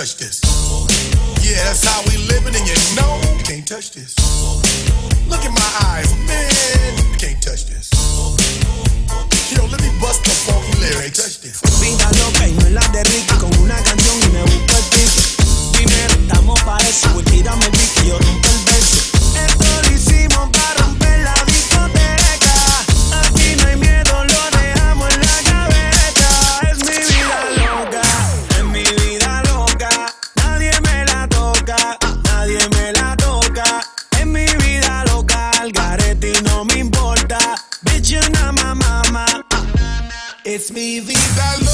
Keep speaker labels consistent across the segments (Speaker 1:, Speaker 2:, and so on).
Speaker 1: touch this. Yeah, that's how we living, and you know you can't touch this. Look in my eyes, man, you can't touch this. Yo, let me bust the funky lyrics. Touch this.
Speaker 2: It's me, Vida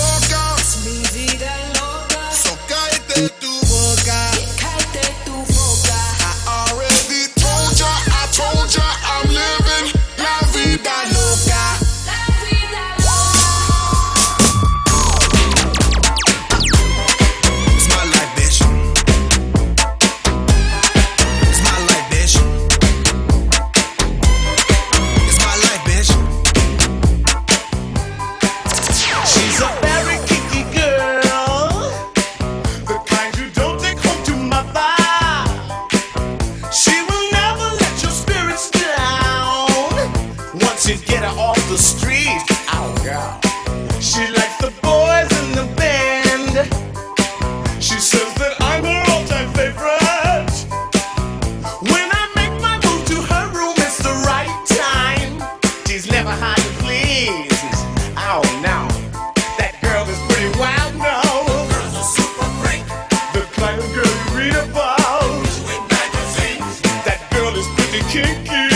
Speaker 2: quem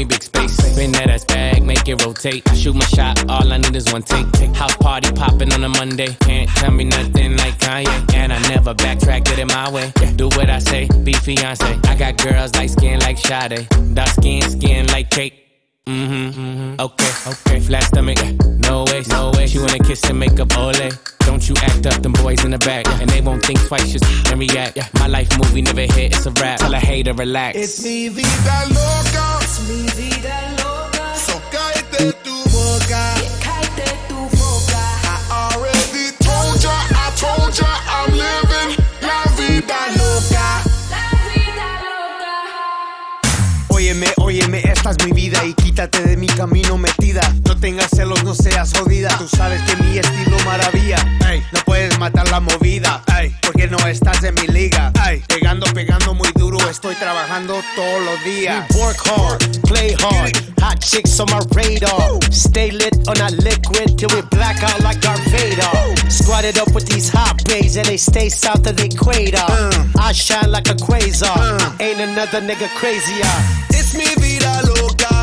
Speaker 2: me
Speaker 3: big space. Spin that ass bag, make it rotate. Shoot my shot, all I need is one take. House party popping on a Monday. Can't tell me nothing like Kanye. And I never backtrack, get it my way. Do what I say, be fiance. I got girls like skin like Sade. Dark skin, skin like cake. Mm-hmm, mm-hmm. Okay, okay. Flat stomach, no way, no way. She wanna kiss and make up ole. Don't you act up, them boys in the back. And they won't think twice, just and react. My life movie never hit, it's a rap. Tell a hater, relax.
Speaker 2: It's mi vida
Speaker 4: i already told you i told you i'm living la vida loca
Speaker 5: la vida loca
Speaker 2: oyeme oyeme esta es mi vida y quítate de mi camino metida. No tengas celos, no seas jodida. Tú sabes que mi estilo maravilla. Ey, no puedes
Speaker 4: matar la movida, porque no estás en mi liga. Trabajando todos los días.
Speaker 1: Work hard, play hard. Hot chicks on my radar. Stay lit on that liquid till we black out like Darth Vader. Squatted up with these hot bays and they stay south of the equator. Uh. I shine like a quasar. Uh. Ain't another nigga crazier.
Speaker 4: It's mi vida loca,